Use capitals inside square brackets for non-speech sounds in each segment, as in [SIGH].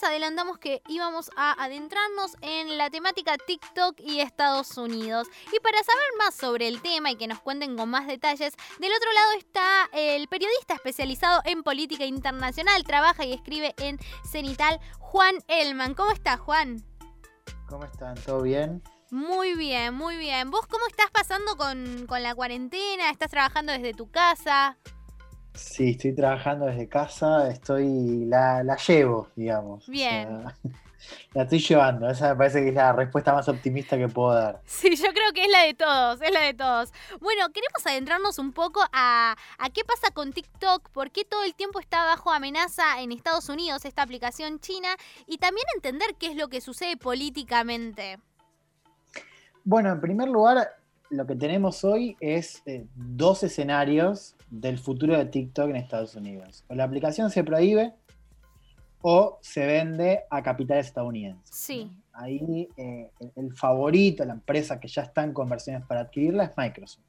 les adelantamos que íbamos a adentrarnos en la temática TikTok y Estados Unidos. Y para saber más sobre el tema y que nos cuenten con más detalles, del otro lado está el periodista especializado en política internacional, trabaja y escribe en Cenital, Juan Elman. ¿Cómo estás, Juan? ¿Cómo están? ¿Todo bien? Muy bien, muy bien. ¿Vos cómo estás pasando con, la cuarentena? ¿Estás trabajando desde tu casa? Sí, estoy trabajando desde casa, estoy la, llevo, digamos. Bien. [LAUGHS] la estoy llevando, esa me parece que es la respuesta más optimista que puedo dar. Sí, yo creo que es la de todos, es la de todos. Bueno, queremos adentrarnos un poco a, a qué pasa con TikTok, por qué todo el tiempo está bajo amenaza en Estados Unidos esta aplicación china y también entender qué es lo que sucede políticamente. Bueno, en primer lugar, lo que tenemos hoy es eh, dos escenarios del futuro de TikTok en Estados Unidos. O la aplicación se prohíbe o se vende a capitales estadounidenses. Sí. Ahí eh, el favorito, la empresa que ya está en conversiones para adquirirla es Microsoft.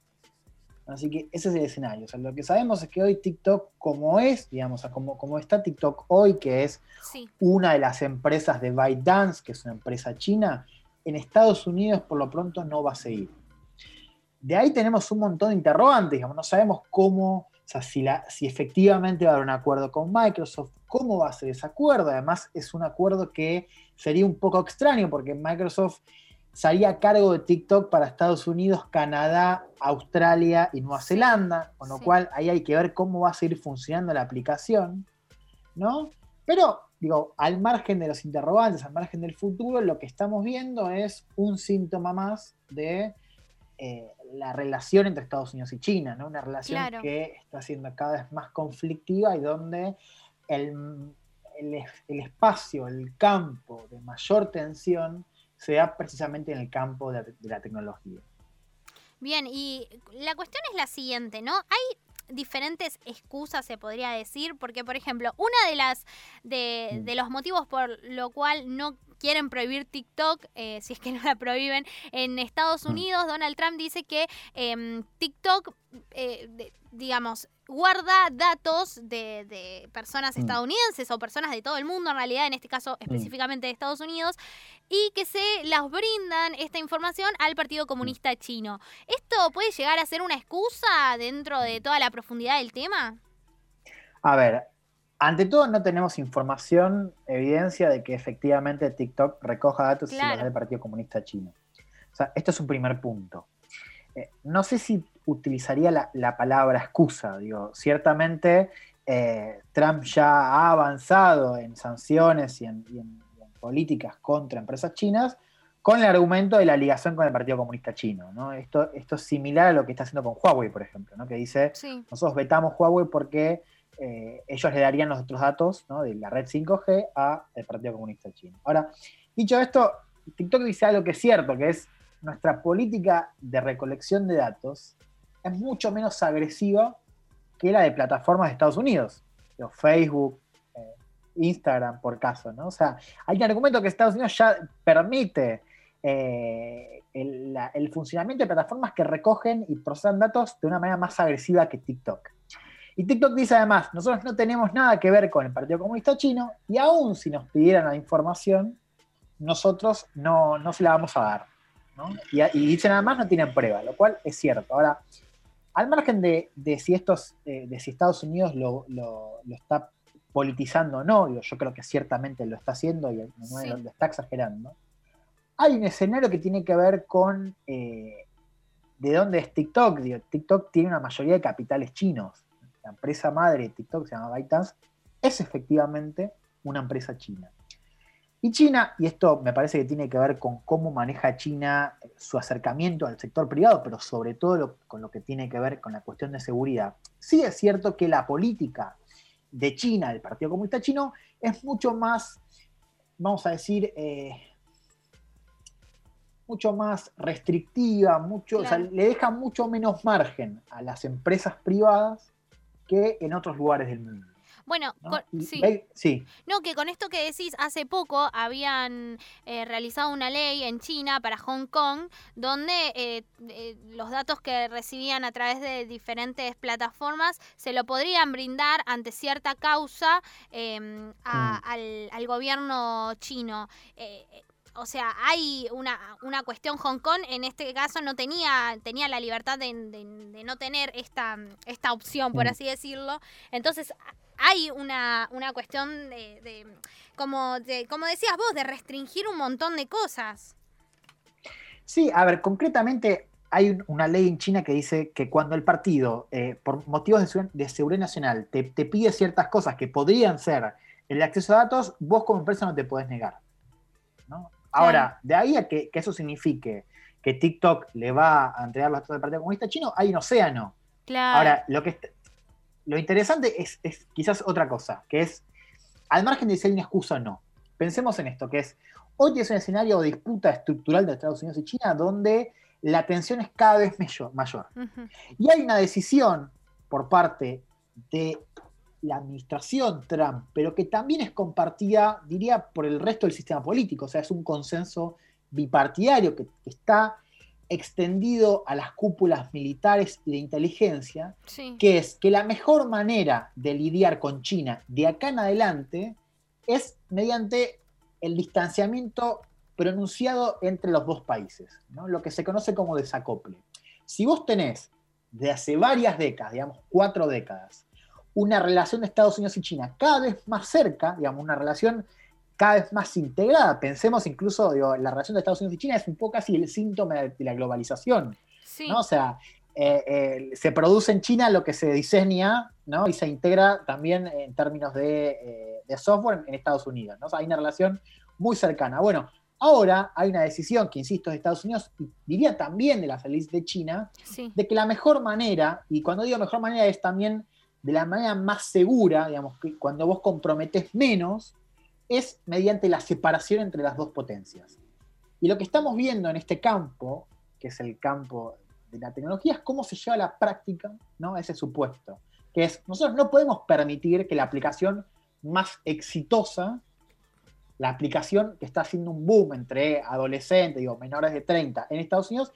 Así que ese es el escenario. O sea, lo que sabemos es que hoy TikTok, como es, digamos, como, como está TikTok hoy, que es una de las empresas de ByteDance, que es una empresa china, en Estados Unidos por lo pronto no va a seguir. De ahí tenemos un montón de interrogantes, digamos, no sabemos cómo, o sea, si, la, si efectivamente va a haber un acuerdo con Microsoft, cómo va a ser ese acuerdo. Además, es un acuerdo que sería un poco extraño porque Microsoft salía a cargo de TikTok para Estados Unidos, Canadá, Australia y Nueva Zelanda, con lo cual ahí hay que ver cómo va a seguir funcionando la aplicación, ¿no? Pero digo, al margen de los interrogantes, al margen del futuro, lo que estamos viendo es un síntoma más de eh, la relación entre Estados Unidos y China, ¿no? Una relación que está siendo cada vez más conflictiva y donde el, espacio, el campo de mayor tensión se da precisamente en el campo de, de la tecnología. Bien, y la cuestión es la siguiente, ¿no? Hay diferentes excusas, se podría decir, porque, por ejemplo, una de las de, mm. de los motivos por lo cual no quieren prohibir TikTok, eh, si es que no la prohíben, en Estados mm. Unidos, Donald Trump dice que em, TikTok, eh, digamos, guarda datos de, personas mm. estadounidenses o personas de todo el mundo, en realidad, en este caso mm. específicamente de Estados Unidos, y que se las brindan esta información al Partido Comunista Chino. ¿Esto puede llegar a ser una excusa dentro de toda la profundidad del tema? A ver, ante todo no tenemos información, evidencia de que efectivamente TikTok recoja datos y los del Partido Comunista Chino. O sea, esto es un primer punto. Eh, no sé si utilizaría la, palabra excusa. Digo, ciertamente eh, Trump ya ha avanzado en sanciones y en, políticas contra empresas chinas con el argumento de la ligación con el Partido Comunista Chino. Esto, esto es similar a lo que está haciendo con Huawei, por ejemplo, ¿no? que dice, nosotros vetamos Huawei porque eh, ellos le darían los otros datos de la red 5G al Partido Comunista Chino. Ahora, dicho esto, TikTok dice algo que es cierto, que es nuestra política de recolección de datos es mucho menos agresiva que la de plataformas de Estados Unidos, Facebook, eh, Instagram, por caso. O sea, hay un argumento que Estados Unidos ya permite eh, el, funcionamiento de plataformas que recogen y procesan datos de una manera más agresiva que TikTok. Y TikTok dice además, nosotros no tenemos nada que ver con el Partido Comunista Chino y aún si nos pidieran la información, nosotros no, se la vamos a dar. Y, y, dicen además no tienen prueba, lo cual es cierto. Ahora, al margen de, si estos, eh, de si Estados Unidos lo, está politizando o no, yo creo que ciertamente lo está haciendo y lo, está exagerando. Hay un escenario que tiene que ver con eh, de dónde es TikTok. TikTok tiene una mayoría de capitales chinos. La empresa madre de TikTok se llama ByteDance, es efectivamente una empresa china. Y China, y esto me parece que tiene que ver con cómo maneja China su acercamiento al sector privado, pero sobre todo con lo que tiene que ver con la cuestión de seguridad. Sí es cierto que la política de China, del Partido Comunista Chino, es mucho más, vamos a decir, eh, mucho más restrictiva, mucho, le deja mucho menos margen a las empresas privadas que en otros lugares del mundo. Bueno, sí. No, que con esto que decís, hace poco habían eh, realizado una ley en China para Hong Kong donde eh, eh, los datos que recibían a través de diferentes plataformas se lo podrían brindar ante cierta causa em, mm. al, al, gobierno chino o sea, hay una, una cuestión Hong Kong, en este caso no tenía, tenía la libertad de, no tener esta, esta opción, por mm. así decirlo. Entonces, hay una, una cuestión de, como, de, como decías vos, de restringir un montón de cosas. Sí, a ver, concretamente hay una ley en China que dice que cuando el partido, eh, por motivos de, seguridad nacional, te, te, pide ciertas cosas que podrían ser el acceso a datos, vos como empresa no te podés negar. ¿no? Ahora, de ahí a que, eso signifique que TikTok le va a entregar los datos del Partido Comunista Chino, hay un océano. Claro. Ahora, lo que lo interesante es, quizás otra cosa, que es, al margen de si hay una excusa o no, pensemos en esto, que es, hoy es un escenario de disputa estructural de Estados Unidos y China donde la tensión es cada vez mayor. Y hay una decisión por parte de la administración Trump, pero que también es compartida, diría, por el resto del sistema político. O sea, es un consenso bipartidario que, está extendido a las cúpulas militares y de inteligencia, que es que la mejor manera de lidiar con China de acá en adelante es mediante el distanciamiento pronunciado entre los dos países, ¿no? lo que se conoce como desacople. Si vos tenés de hace varias décadas, digamos cuatro décadas, una relación de Estados Unidos y China cada vez más cerca, digamos, una relación cada vez más integrada. Pensemos incluso, digo, la relación de Estados Unidos y China es un poco así el síntoma de, la globalización. ¿no? O sea, eh, eh, se produce en China lo que se diseña ¿no? y se integra también en términos de, eh, software en Estados Unidos. ¿no? hay una relación muy cercana. Bueno, ahora hay una decisión que, insisto, de Estados Unidos y diría también de la feliz de China, de que la mejor manera, y cuando digo mejor manera es también de la manera más segura, digamos, que cuando vos comprometes menos, es mediante la separación entre las dos potencias. Y lo que estamos viendo en este campo, que es el campo de la tecnología, es cómo se lleva a la práctica ¿no? ese supuesto. Que es, nosotros no podemos permitir que la aplicación más exitosa, la aplicación que está haciendo un boom entre adolescentes, digo, menores de 30 en Estados Unidos,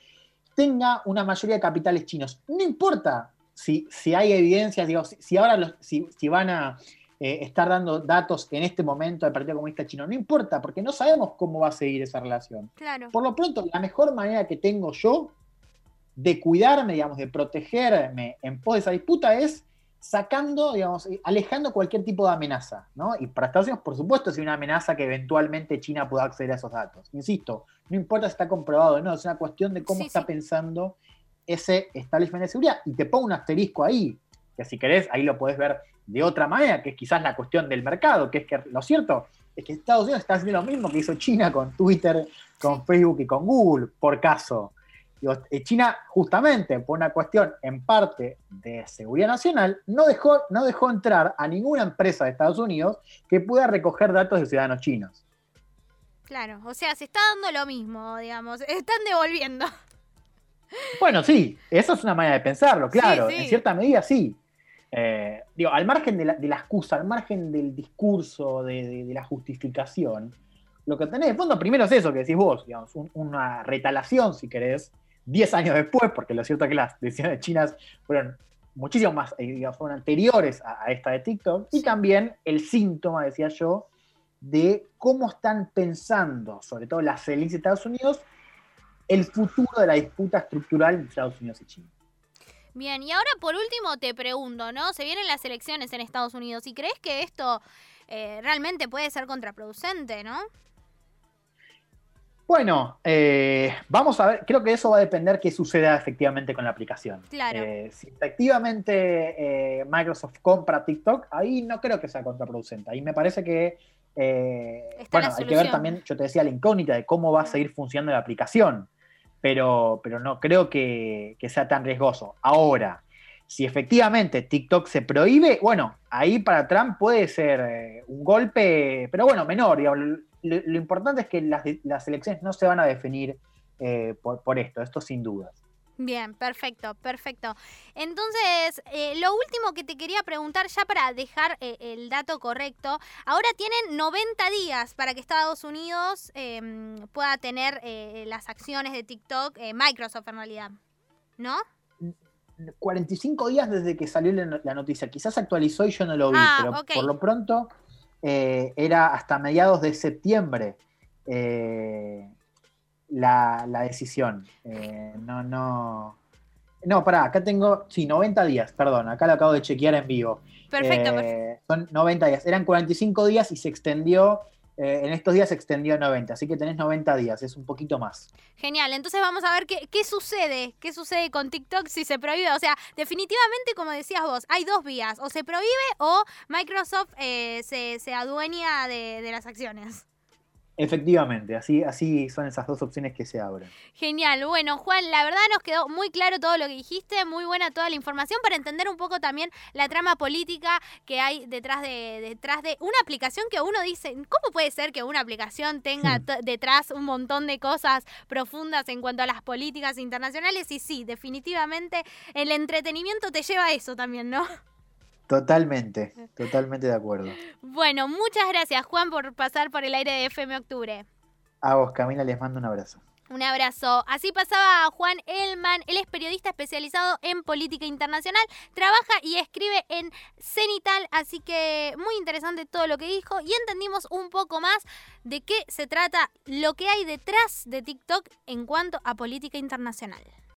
tenga una mayoría de capitales chinos. No importa si, si hay evidencias, digo, si, ahora los, si, van a eh, estar dando datos en este momento al Partido Comunista Chino, no importa, porque no sabemos cómo va a seguir esa relación. Claro. Por lo pronto, la mejor manera que tengo yo de cuidarme, digamos, de protegerme en pos de esa disputa es sacando, digamos, alejando cualquier tipo de amenaza, ¿no? Y para Estados Unidos, por supuesto, es una amenaza que eventualmente China pueda acceder a esos datos. Insisto, no importa si está comprobado o no, es una cuestión de cómo está pensando ese establishment de seguridad. Y te pongo un asterisco ahí, que si querés, ahí lo podés ver de otra manera, que es quizás la cuestión del mercado, que es que lo cierto es que Estados Unidos está haciendo lo mismo que hizo China con Twitter, con Facebook y con Google, por caso. Eh, China, justamente por una cuestión en parte de seguridad nacional, no dejó, no dejó entrar a ninguna empresa de Estados Unidos que pueda recoger datos de ciudadanos chinos. Claro, o sea, se está dando lo mismo, digamos, están devolviendo. Bueno, sí, eso es una manera de pensarlo, claro, en cierta medida sí. Eh, digo, al margen de la, excusa, al margen del discurso, de, la justificación, lo que tenés de fondo primero es eso que decís vos, digamos, una retalación, si querés, 10 años después, porque lo cierto es que las decisiones chinas fueron muchísimo más, eh, digamos, fueron anteriores a, esta de TikTok, y también el síntoma, decía yo, de cómo están pensando, sobre todo las élites de Estados Unidos, el futuro de la disputa estructural entre Estados Unidos y China. Bien, y ahora por último te pregunto, ¿no? Se vienen las elecciones en Estados Unidos y crees que esto eh, realmente puede ser contraproducente, ¿no? Bueno, eh, vamos a ver, creo que eso va a depender qué suceda efectivamente con la aplicación. Claro. Eh, si efectivamente Microsoft compra TikTok, ahí no creo que sea contraproducente. Ahí me parece que, bueno, hay que ver también, yo te decía, la incógnita de cómo va a seguir funcionando la aplicación pero, pero no creo que, sea tan riesgoso. Ahora, si efectivamente TikTok se prohíbe, bueno, ahí para Trump puede ser eh, un golpe, pero bueno, menor. Lo, importante es que las, elecciones no se van a definir eh, por, esto, esto sin dudas. Bien, perfecto, perfecto. Entonces, eh, lo último que te quería preguntar, ya para dejar eh, el dato correcto, ahora tienen 90 días para que Estados Unidos em, pueda tener eh, las acciones de TikTok, Microsoft en realidad, ¿no? 45 días desde que salió la noticia. Quizás actualizó y yo no lo vi, ah, pero por lo pronto era hasta mediados de septiembre la, decisión. Eh, no, no. No, pará, acá tengo, sí, 90 días, perdón, acá lo acabo de chequear en vivo. Perfecto, eh, Son 90 días, eran 45 días y se extendió, eh, en estos días se extendió a 90, así que tenés 90 días, es un poquito más. Genial, entonces vamos a ver qué, qué sucede, qué sucede con TikTok si se prohíbe. O sea, definitivamente, como decías vos, hay dos vías, o se prohíbe o Microsoft se, se, adueña de, de las acciones. Efectivamente, así, así son esas dos opciones que se abren. Genial. Bueno, Juan, la verdad nos quedó muy claro todo lo que dijiste, muy buena toda la información para entender un poco también la trama política que hay detrás de, detrás de una aplicación que uno dice, ¿cómo puede ser que una aplicación tenga hmm. detrás un montón de cosas profundas en cuanto a las políticas internacionales? Y sí, definitivamente el entretenimiento te lleva a eso también, ¿no? Totalmente, [LAUGHS] totalmente de acuerdo. Bueno, muchas gracias Juan por pasar por el aire de FM Octubre. A vos, Camila, les mando un abrazo. Un abrazo. Así pasaba Juan Elman. Él es periodista especializado en política internacional. Trabaja y escribe en Cenital. Así que muy interesante todo lo que dijo. Y entendimos un poco más de qué se trata, lo que hay detrás de TikTok en cuanto a política internacional.